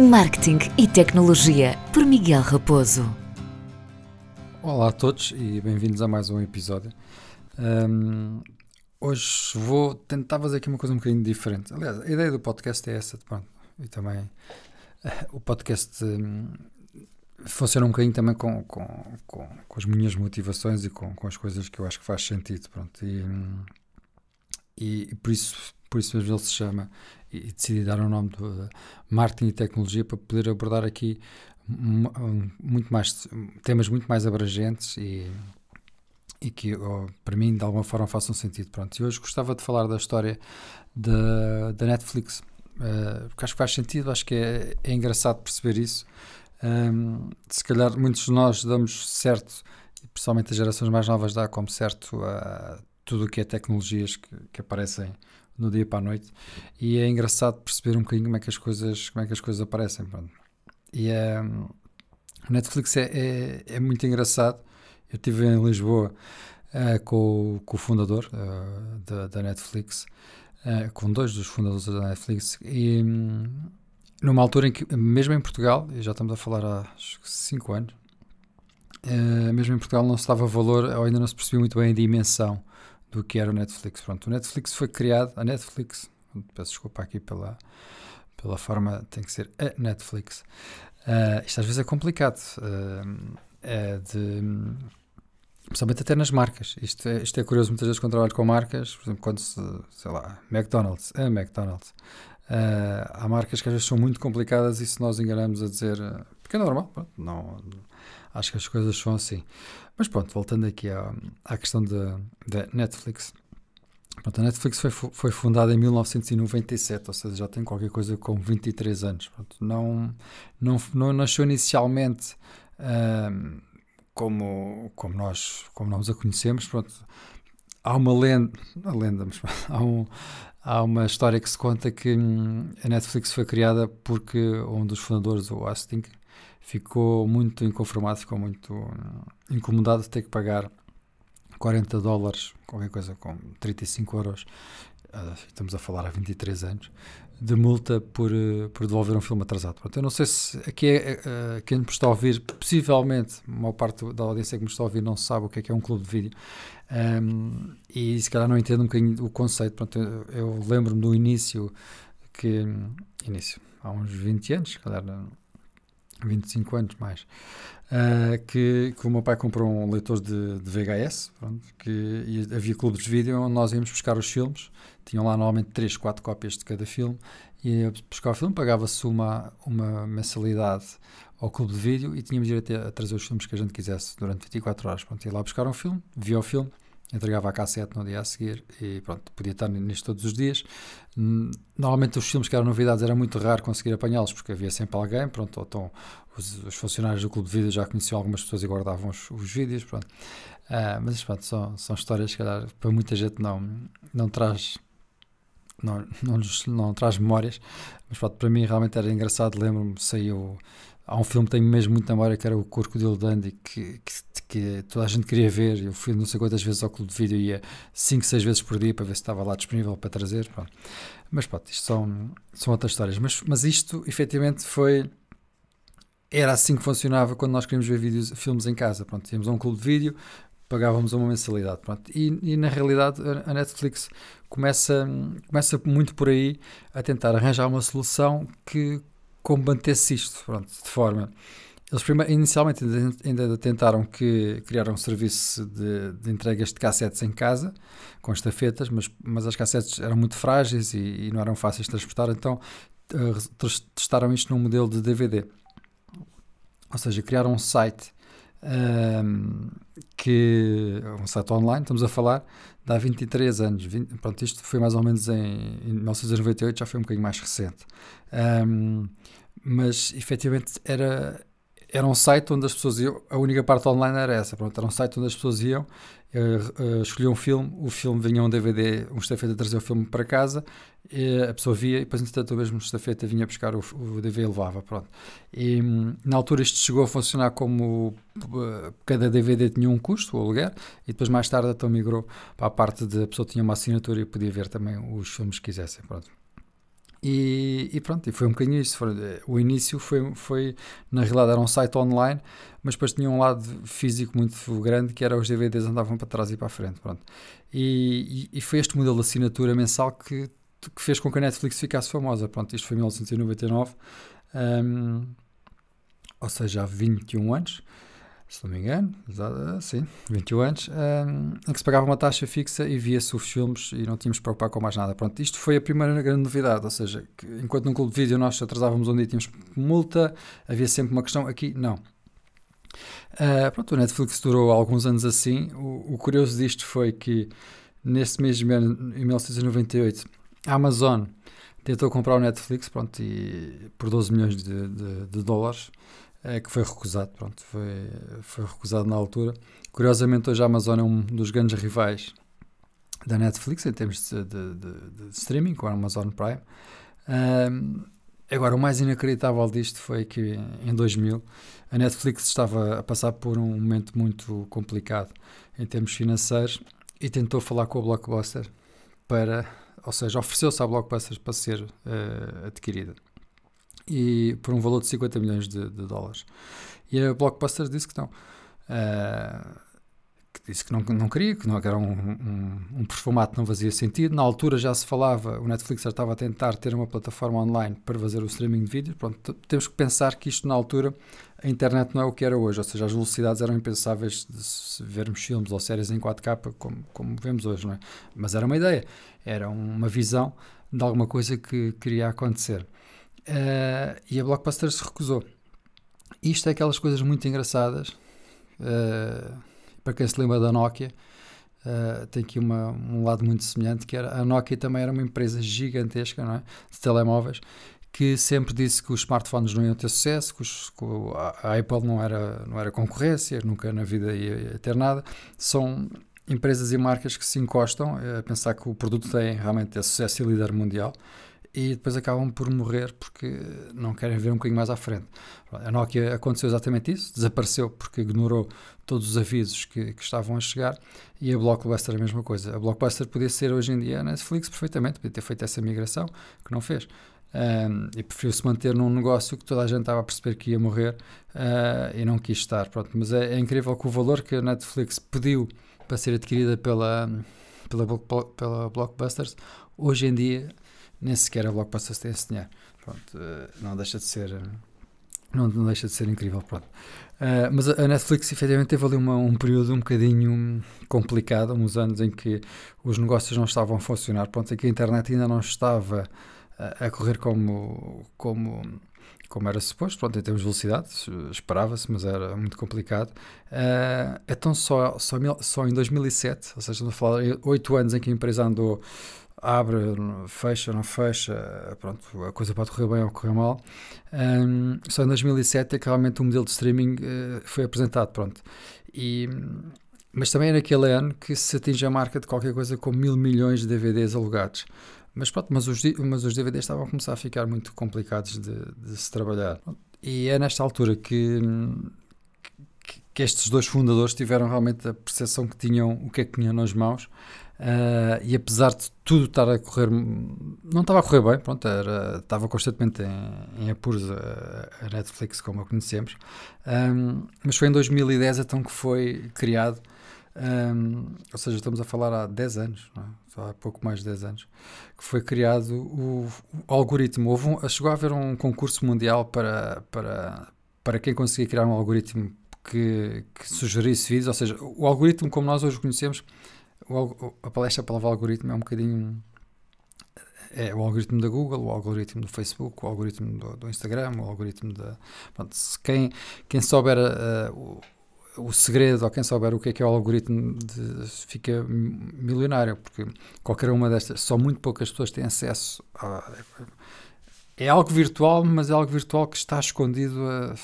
Marketing e Tecnologia, por Miguel Raposo. Olá a todos e bem-vindos a mais um episódio. Um, hoje vou tentar fazer aqui uma coisa um bocadinho diferente. Aliás, a ideia do podcast é essa, pronto. E também o podcast um, funciona um bocadinho também com, com, com, com, as minhas motivações e com, com as coisas que eu acho que faz sentido, pronto. E, e, e por isso por isso mesmo ele se chama e decidi dar o nome de Marketing e Tecnologia para poder abordar aqui muito mais temas muito mais abrangentes e, e que oh, para mim de alguma forma façam sentido. Pronto, e hoje gostava de falar da história da, da Netflix, uh, porque acho que faz sentido, acho que é, é engraçado perceber isso. Um, se calhar muitos de nós damos certo, principalmente as gerações mais novas dá como certo a tudo o que é tecnologias que, que aparecem no dia para a noite e é engraçado perceber um bocadinho como é que as coisas, como é que as coisas aparecem. Pronto. E é, o Netflix é, é, é, muito engraçado. Eu estive em Lisboa uh, com, com, o fundador uh, da, da, Netflix, uh, com dois dos fundadores da Netflix, e um, numa altura em que, mesmo em Portugal, e já estamos a falar há 5 anos, mesmo em Portugal não se dava valor, ou ainda não se percebia muito bem a dimensão do que era o Netflix. Pronto, o Netflix foi criado, a Netflix, peço desculpa aqui pela, pela forma, tem que ser a Netflix. Uh, isto às vezes é complicado, uh, é de, principalmente até nas marcas. Isto é, isto é curioso muitas vezes quando trabalho com marcas, por exemplo, quando se, sei lá, McDonald's, a McDonald's. Uh, há marcas que às vezes são muito complicadas e se nós enganamos a dizer, porque é normal, não, acho que as coisas são assim. Mas pronto, voltando aqui à, à questão da Netflix. Pronto, a Netflix foi, foi fundada em 1997, ou seja, já tem qualquer coisa com 23 anos. Pronto, não, não, não nasceu inicialmente um, como, como, nós, como nós a conhecemos. Pronto, há uma lenda, a lenda mas, há, um, há uma história que se conta que hum, a Netflix foi criada porque um dos fundadores, o Hastings, ficou muito inconformado, ficou muito hum, incomodado de ter que pagar 40 dólares, qualquer coisa com 35 euros, uh, estamos a falar há 23 anos, de multa por, uh, por devolver um filme atrasado. Pronto, eu não sei se aqui é, quem me está a ouvir, possivelmente, a maior parte da audiência que me está a ouvir não sabe o que é que é um clube de vídeo um, e se calhar não entende um bocadinho o conceito. Pronto, eu, eu lembro-me do início que, início, há uns 20 anos, se calhar 25 anos mais, uh, que, que o meu pai comprou um leitor de, de VHS, pronto, que havia clubes de vídeo onde nós íamos buscar os filmes, tinham lá normalmente 3, 4 cópias de cada filme, e ia buscar o filme, pagava-se uma, uma mensalidade ao clube de vídeo e tínhamos direito a, a trazer os filmes que a gente quisesse durante 24 horas. Pronto, ia lá buscar um filme, via o filme, entregava a cassete no dia a seguir e pronto, podia estar nisto todos os dias. Normalmente os filmes que eram novidades era muito raro conseguir apanhá-los porque havia sempre alguém, pronto, ou então os, os, funcionários do clube de vídeo já conheciam algumas pessoas e guardavam os, os vídeos, pronto. Uh, mas pronto, são, são histórias que calhar, para muita gente não, não traz não, não, não traz memórias, mas pronto, para mim realmente era engraçado, lembro-me, saiu há um filme que tenho mesmo muita memória que era o Crocodilo Dandy que, que, que, toda a gente queria ver eu fui não sei quantas vezes ao clube de vídeo ia 5, 6 vezes por dia para ver se estava lá disponível para trazer pronto. mas pronto, isto são, são outras histórias mas, mas isto efetivamente foi era assim que funcionava quando nós queríamos ver vídeos, filmes em casa pronto, um clube de vídeo pagávamos uma mensalidade pronto. E, e na realidade a Netflix começa, começa muito por aí a tentar arranjar uma solução que combatesse isto, pronto, de forma. Eles primeiro, inicialmente ainda tentaram que criar um serviço de, de, entregas de cassetes em casa, com estafetas, mas, mas as cassetes eram muito frágeis e, e não eram fáceis de transportar, então uh, testaram isto num modelo de DVD. Ou seja, criaram um site um, que um site online, estamos a falar, de há 23 anos. 20, pronto, isto foi mais ou menos em, em 1998, já foi um bocadinho mais recente. Um, mas efetivamente era, era um site onde as pessoas iam, a única parte online era essa, pronto, era um site onde as pessoas iam, uh, uh, escolhiam um filme, o filme vinha um DVD, um estafeta trazer o filme para casa, a pessoa via e depois entretanto o mesmo estafeta vinha buscar o, o DVD e levava, pronto. E hum, na altura isto chegou a funcionar como uh, cada DVD tinha um custo, o aluguer, e depois mais tarde então migrou para a parte de a pessoa tinha uma assinatura e podia ver também os filmes que quisessem, pronto. E, e, pronto, e foi um bocadinho isso. Foi, o início foi, foi, na realidade, era um site online, mas depois tinha um lado físico muito grande que era os DVDs andavam para trás e para a frente. Pronto. E, e, e foi este modelo de assinatura mensal que, que fez com que a Netflix ficasse famosa. Pronto, isto foi em 1999, um, ou seja, há 21 anos se não me engano, sim, 21 anos, um, em que se pagava uma taxa fixa e via-se os filmes e não tínhamos de preocupar com mais nada. Pronto, isto foi a primeira grande novidade, ou seja, enquanto num clube de vídeo nós atrasávamos um dia e tínhamos multa, havia sempre uma questão, aqui não. Uh, pronto, o Netflix durou alguns anos assim. O, o curioso disto foi que nesse mesmo ano, em 1998, a Amazon tentou comprar o Netflix pronto, e, por 12 milhões de, de, de dólares é, que foi recusado, pronto, foi, foi recusado na altura. Curiosamente, hoje a Amazon é um dos grandes rivais da Netflix em termos de, de, de, de streaming, com a Amazon Prime. Um, agora, o mais inacreditável disto foi que em 2000 a Netflix estava a passar por um momento muito complicado em termos financeiros e tentou falar com a Blockbuster para, ou seja, ofereceu-se à Blockbuster para ser uh, adquirida e por um valor de 50 milhões de, de dólares. E a Blockbuster disse que não. Uh, que disse que não, não queria, que, não, que era um, um, um formato que não fazia sentido. Na altura já se falava, o Netflix já estava a tentar ter uma plataforma online para fazer o streaming de vídeo. Pronto, temos que pensar que isto na altura, a internet não é o que era hoje, ou seja, as velocidades eram impensáveis de vermos filmes ou séries em 4K como, como vemos hoje, não é? Mas era uma ideia, era uma visão de alguma coisa que queria acontecer. Uh, e a Blockbuster se recusou. Isto é aquelas coisas muito engraçadas. Uh, para quem se lembra da Nokia, uh, tem aqui uma, um lado muito semelhante, que era a Nokia também era uma empresa gigantesca não é? de telemóveis, que sempre disse que os smartphones não iam ter sucesso, que, os, que a Apple não era, não era concorrência, nunca na vida ia, ia ter nada. São empresas e marcas que se encostam a pensar que o produto tem realmente sucesso e líder mundial e depois acabam por morrer porque não querem ver um bocadinho mais à frente. A Nokia aconteceu exatamente isso, desapareceu porque ignorou todos os avisos que, que estavam a chegar e a Blockbuster a mesma coisa. A Blockbuster podia ser hoje em dia a Netflix perfeitamente, podia ter feito essa migração, que não fez. Um, e preferiu se manter num negócio que toda a gente estava a perceber que ia morrer uh, e não quis estar. Pronto, mas é, é, incrível que o valor que a Netflix pediu para ser adquirida pela, pela, pela Blockbusters, hoje em dia nem sequer a Blockbuster tem esse dinheiro. Pronto, uh, não deixa de ser. Não, não, deixa de ser incrível, pronto. Uh, mas a Netflix efetivamente teve ali uma, um período um bocadinho complicado, uns anos em que os negócios não estavam a funcionar, pronto, em que a internet ainda não estava a, correr como, como, como era suposto, pronto, em termos de velocidade, esperava-se, mas era muito complicado. Uh, então só, só, só em 2007, ou seja, estamos a falar oito anos em que a empresa andou abre, fecha, não fecha, pronto, a coisa pode correr bem ou correr mal. Um, só em 2007 é que realmente o modelo de streaming uh, foi apresentado, pronto. E, mas também é naquele ano que se atinge a marca de qualquer coisa com mil milhões de DVDs alugados. Mas pronto, mas os, mas os DVDs estavam a começar a ficar muito complicados de, de se trabalhar. E é nesta altura que, que estes dois fundadores tiveram realmente a percepção que tinham o que é que tinham nas mãos Uh, e apesar de tudo estar a correr, não estava a correr bem, pronto, era, estava constantemente em, em apuros a, Netflix, como a conhecemos, um, mas foi em 2010 então que foi criado, um, ou seja, estamos a falar há 10 anos, é? há pouco mais de 10 anos, que foi criado o, o algoritmo. Houve um, chegou a haver um concurso mundial para, para, para quem conseguia criar um algoritmo que, que sugerisse vídeos, ou seja, o algoritmo como nós hoje conhecemos o, a palestra a palavra algoritmo é um bocadinho é o algoritmo da Google, o algoritmo do Facebook, o algoritmo do, do Instagram, o algoritmo da. Pronto, quem, quem souber uh, o, o segredo ou quem souber o que é que é o algoritmo de, fica milionário, porque qualquer uma destas, só muito poucas pessoas têm acesso a. É algo virtual, mas é algo virtual que está escondido a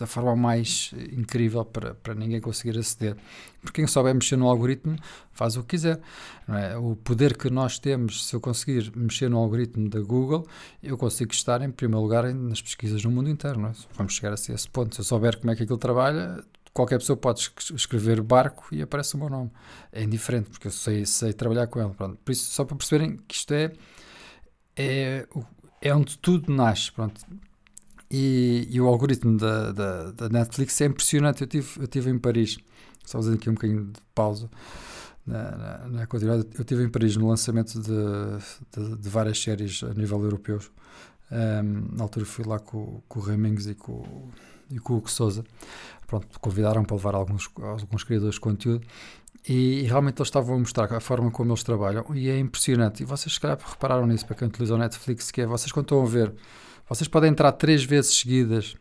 da forma mais incrível para, para ninguém conseguir aceder. Porque quem souber mexer no algoritmo faz o que quiser. É? O poder que nós temos, se eu conseguir mexer no algoritmo da Google, eu consigo estar em primeiro lugar nas pesquisas no mundo inteiro. É? Vamos chegar a esse ponto. Se eu souber como é que aquilo trabalha, qualquer pessoa pode escrever barco e aparece o meu nome. É indiferente, porque eu sei, sei trabalhar com ele. Pronto. Por isso, só para perceberem que isto é, é é onde tudo nasce, pronto. E, e o algoritmo da, da, da, Netflix é impressionante. Eu tive, eu tive em Paris, só fazendo aqui um bocadinho de pausa na, na, na continuidade. Eu estive em Paris no lançamento de, de, de várias séries a nível europeu. Um, na altura fui lá com, com o Remings e com, e com o Hugo Souza. Pronto, convidaram para levar alguns, alguns criadores de conteúdo e, e, realmente eles estavam a mostrar a forma como eles trabalham e é impressionante. E vocês, se calhar, repararam nisso para quem utiliza o Netflix, que é vocês quando estão a ver vocês podem entrar três vezes seguidas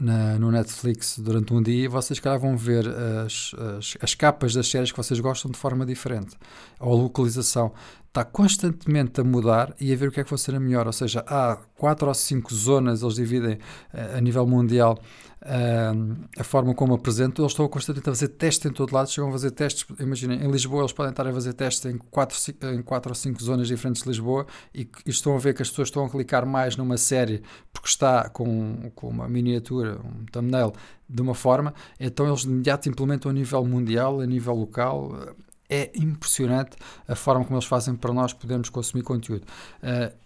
na, no Netflix durante um dia e vocês, calhar, vão ver as, as, as, capas das séries que vocês gostam de forma diferente. Ou a localização está constantemente a mudar e a ver o que é que vai ser a melhor. Ou seja, há quatro ou cinco zonas, eles dividem uh, a nível mundial uh, a forma como apresentam. Eles estão constantemente a fazer testes em todo lado. Chegam a fazer testes, imaginem, em Lisboa eles podem estar a fazer testes em quatro, em quatro ou cinco zonas diferentes de Lisboa e, e estão a ver que as pessoas estão a clicar mais numa série porque está com, com uma miniatura, um thumbnail de uma forma, então eles de imediato implementam a nível mundial, a nível local é impressionante a forma como eles fazem para nós podermos consumir conteúdo. Uh,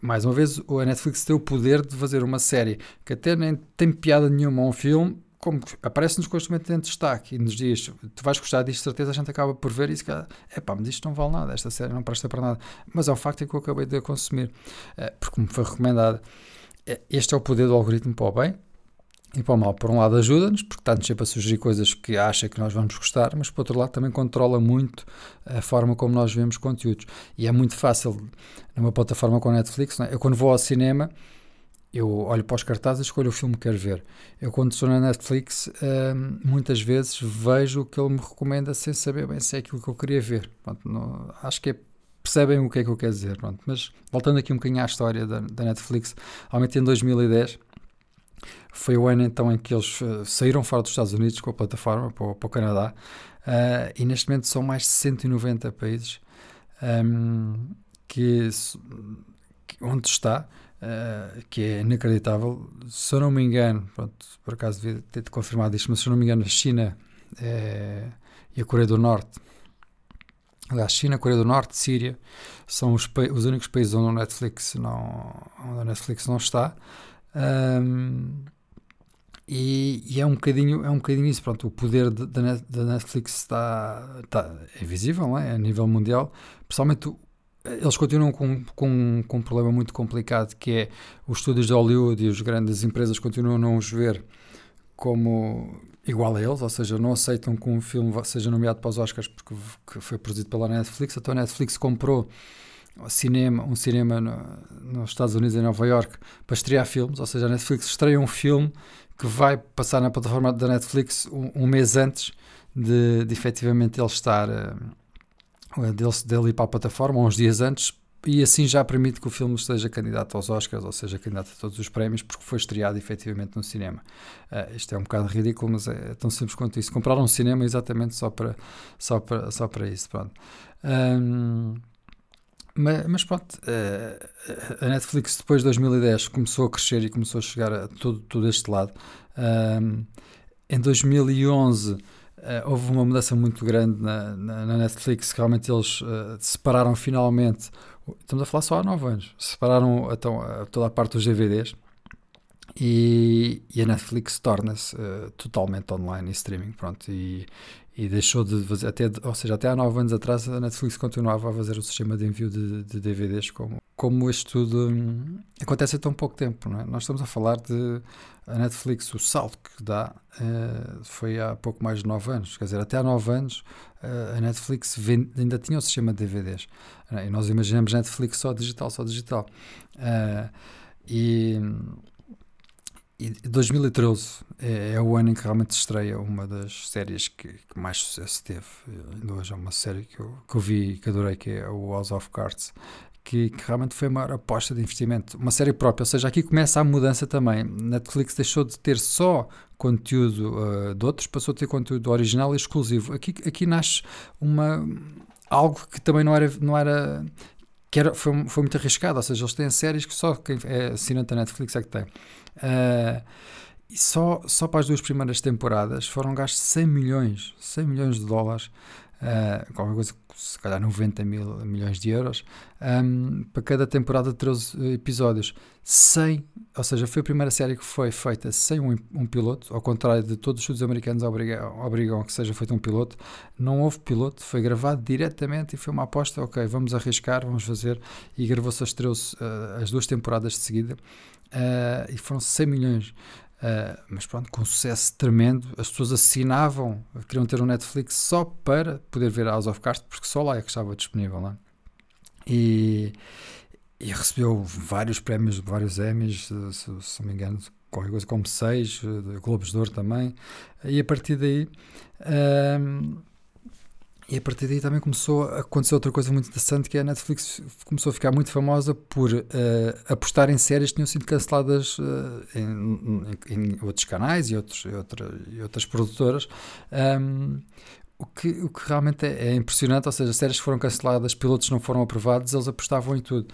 mais uma vez, a Netflix tem o poder de fazer uma série que até nem tem piada nenhuma a um filme, como aparece-nos constantemente em destaque e nos diz, tu vais gostar disto, certeza a gente acaba por ver e se é pá, mas isto não vale nada, esta série não presta para nada. Mas é um facto que eu acabei de consumir, uh, porque me foi recomendado. Uh, este é o poder do algoritmo para o bem, e para o mal, por um lado ajuda-nos, porque está-nos sempre a sugerir coisas que acha que nós vamos gostar, mas por outro lado também controla muito a forma como nós vemos conteúdos. E é muito fácil, numa plataforma com Netflix, é? eu quando vou ao cinema, eu olho para os cartazes e escolho o filme que quero ver. Eu quando estou na Netflix, hum, muitas vezes vejo o que ele me recomenda sem saber bem se é aquilo que eu queria ver. Pronto, não, acho que é percebem o que é que eu quero dizer. Pronto. Mas voltando aqui um bocadinho à história da, da Netflix, realmente em 2010 foi o ano então em que eles uh, saíram fora dos Estados Unidos com a plataforma para para o Canadá uh, e neste momento são mais de 190 países um, ehm, que, que, onde está, uh, que é inacreditável. Se eu não me engano, pronto, por acaso devia ter confirmado isto, mas se eu não me engano, a China é, e a Coreia do Norte. Aliás, China, Coreia do Norte, Síria são os, os únicos países onde a Netflix não, onde a Netflix não está. Um, e, e, é um bocadinho é um bocadinho isso. Pronto o poder da Netflix está, está é visível é? a nível mundial. Principalmente eles continuam com, com, com um problema muito complicado que é os estúdios de Hollywood e as grandes empresas continuam a não os ver como igual a eles, ou seja, não aceitam que um filme seja nomeado para os Oscars porque foi produzido pela Netflix, então a Netflix comprou cinema, um cinema no, nos Estados Unidos, em Nova York, para estrear filmes, ou seja, a Netflix estreia um filme que vai passar na plataforma da Netflix um, um mês antes de, de efetivamente ele estar uh, dele, dele ir para a plataforma, uns dias antes, e assim já permite que o filme esteja candidato aos Oscars, ou seja, candidato a todos os prémios, porque foi estreado efetivamente no cinema. Uh, isto é um bocado ridículo, mas é, tão simples quanto isso. Compraram um cinema exatamente só para, só para, só para isso. Pronto. Um, mas, mas pronto, eh, a Netflix depois de 2010 começou a crescer e começou a chegar a todo, todo este lado. em 2011 eh, houve uma mudança muito grande na, na, na Netflix, realmente eles uh, separaram finalmente, estamos a falar só há 9 anos, separaram então, toda a parte dos DVDs e, e a Netflix torna-se uh, totalmente online e streaming, pronto, e, e deixou de fazer, até, ou seja, até há 9 anos atrás a Netflix continuava a fazer o sistema de envio de, de DVDs como, como isto tudo hum, acontece há tão pouco tempo, não é? Nós estamos a falar de a Netflix, o salto que dá uh, foi há pouco mais de 9 anos, quer dizer, até há 9 anos uh, a Netflix ainda tinha o sistema de DVDs, é? e nós imaginamos Netflix só digital, só digital. Uh, e e 2013 é, é, o ano em que realmente estreia uma das séries que, que mais sucesso teve. Ainda hoje é uma série que eu, que eu vi e que adorei, que é o House of Cards, que, que, realmente foi uma aposta de investimento, uma série própria. Ou seja, aqui começa a mudança também. Netflix deixou de ter só conteúdo uh, de outros, passou a ter conteúdo original e exclusivo. Aqui, aqui nasce uma algo que também não era, não era que era, foi, foi muito arriscado, ou seja, eles têm séries que só quem é assinante da Netflix é que tem. Uh, e só, só para as duas primeiras temporadas foram gastos 100 milhões, 100 milhões de dólares uh, qualquer coisa, se calhar 90 mil milhões de euros, um, para cada temporada de 13 episódios, sem, ou seja, foi a primeira série que foi feita sem um, um piloto, ao contrário de todos os estudos americanos obrigam, obrigam que seja feito um piloto, não houve piloto, foi gravado diretamente e foi uma aposta, ok, vamos arriscar, vamos fazer, e gravou-se as, 13, uh, as duas temporadas de seguida, uh, e foram 100 milhões Uh, mas pronto, com sucesso tremendo, as pessoas assinavam, queriam ter um Netflix só para poder ver House of Cards, porque só lá é que estava disponível. Lá. E, e recebeu vários prémios, vários Emmys, se, se, não me engano, qualquer coisa como seis, Globos de Ouro também. E a partir daí. Uh, e a partir daí também começou a acontecer outra coisa muito interessante, que é a Netflix começou a ficar muito famosa por uh, apostar em séries que tinham sido canceladas uh, em, em, em, outros canais e, outros, e, outra, e outras produtoras. Um, o que, o que realmente é, é, impressionante, ou seja, séries foram canceladas, pilotos não foram aprovados, eles apostavam em tudo.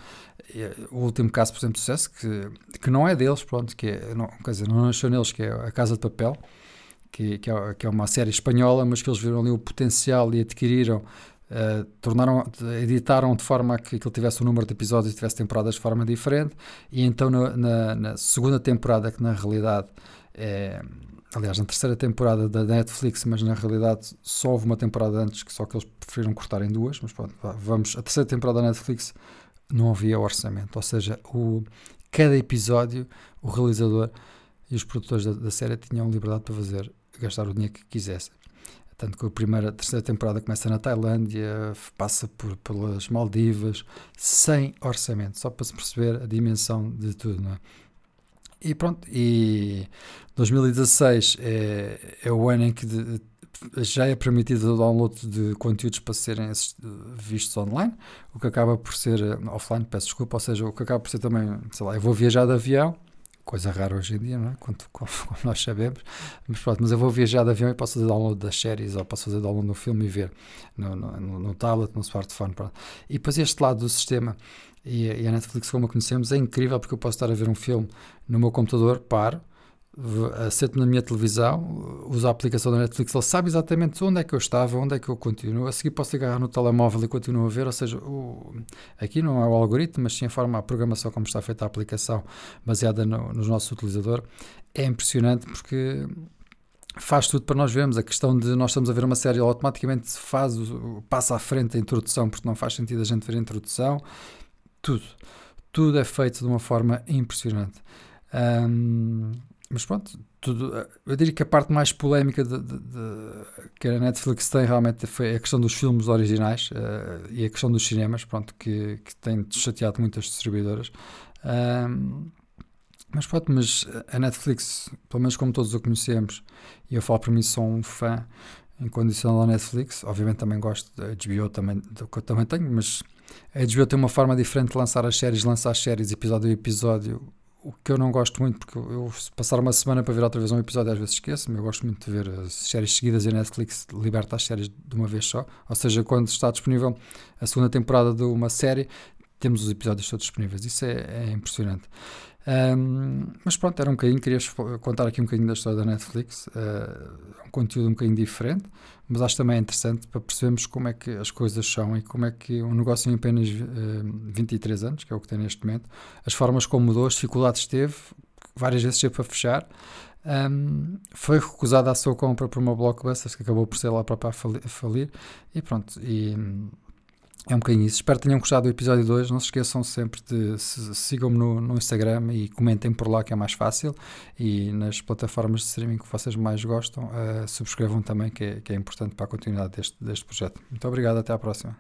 E, o último caso, por exemplo, de sucesso, que, que não é deles, pronto, que é, não, quer dizer, não nasceu neles, que é A Casa de Papel, que, que, é, que é uma série espanhola, mas que eles viram ali o potencial e adquiriram, uh, tornaram, editaram de forma a que aquilo tivesse um número de episódios e tivesse temporadas de forma diferente, e então na, na, na segunda temporada, que na realidade é, aliás, na terceira temporada da Netflix, mas na realidade só houve uma temporada antes, que só que eles preferiram cortar em duas, mas pronto, vamos, a terceira temporada da Netflix não havia orçamento, ou seja, o, cada episódio, o realizador e os produtores da, da série tinham liberdade para fazer gastar o dinheiro que quisesse. Tanto que a primeira, a terceira temporada começa na Tailândia, passa por, pelas Maldivas, sem orçamento, só para se perceber a dimensão de tudo, não é? E pronto, e 2016 é, é o ano em que de, já é permitido o download de conteúdos para serem vistos online, o que acaba por ser offline, peço desculpa, ou seja, o que acaba por ser também, sei lá, eu vou viajar de avião, coisa rara hoje em dia, não é? como, como, nós sabemos. Mas pronto, mas eu vou viajar de avião e posso fazer download das séries ou posso fazer download no filme e ver no, no, no tablet, no smartphone. Pronto. E depois este lado do sistema e, e a Netflix, como a conhecemos, é incrível porque eu posso estar a ver um filme no meu computador, paro, sento na minha televisão, uso a aplicação da Netflix, ele sabe exatamente onde é que eu estava, onde é que eu continuo. A seguir posso agarrar no telemóvel e continuo a ver, ou seja, o, aqui não é o algoritmo, mas sim a forma, a programação como está feita a aplicação baseada no, no nosso utilizador. É impressionante porque faz tudo para nós vermos. A questão de nós estamos a ver uma série, ele automaticamente faz, passa à frente a introdução, porque não faz sentido a gente ver a introdução. Tudo. Tudo é feito de uma forma impressionante. Um, mas pronto, tudo, eu diria que a parte mais polémica de, de, de, que a Netflix tem realmente foi a questão dos filmes originais uh, e a questão dos cinemas, pronto, que, que tem chateado muitas distribuidoras. Um, mas pronto, mas a Netflix, pelo menos como todos o conhecemos, e eu falo para mim, sou um fã incondicional da Netflix. Obviamente também gosto da HBO, também, que eu também tenho, mas a HBO tem uma forma diferente de lançar as séries, lançar as séries episódio a episódio o que eu não gosto muito, porque eu se passar uma semana para ver outra vez um episódio às vezes esqueço-me, eu gosto muito de ver as séries seguidas e a Netflix liberta as séries de uma vez só, ou seja, quando está disponível a segunda temporada de uma série, temos os episódios todos disponíveis, isso é, é impressionante. Um, mas pronto, era um bocadinho, queria contar aqui um bocadinho da história da Netflix, uh, um conteúdo um bocadinho diferente, mas acho também interessante para percebermos como é que as coisas são e como é que um negócio em apenas uh, eh, 23 anos, que é o que tem neste momento, as formas como mudou, as dificuldades teve, várias vezes teve para fechar, um, foi recusada a sua compra por uma blockbuster que acabou por ser lá para falir, e pronto, e é um bocadinho isso. Espero que tenham gostado do episódio 2. Não se esqueçam sempre de sigam-me no, no, Instagram e comentem por lá que é mais fácil. E nas plataformas de streaming que vocês mais gostam, uh, subscrevam também, que é, que é importante para a continuidade deste, deste projeto. Muito obrigado, até à próxima.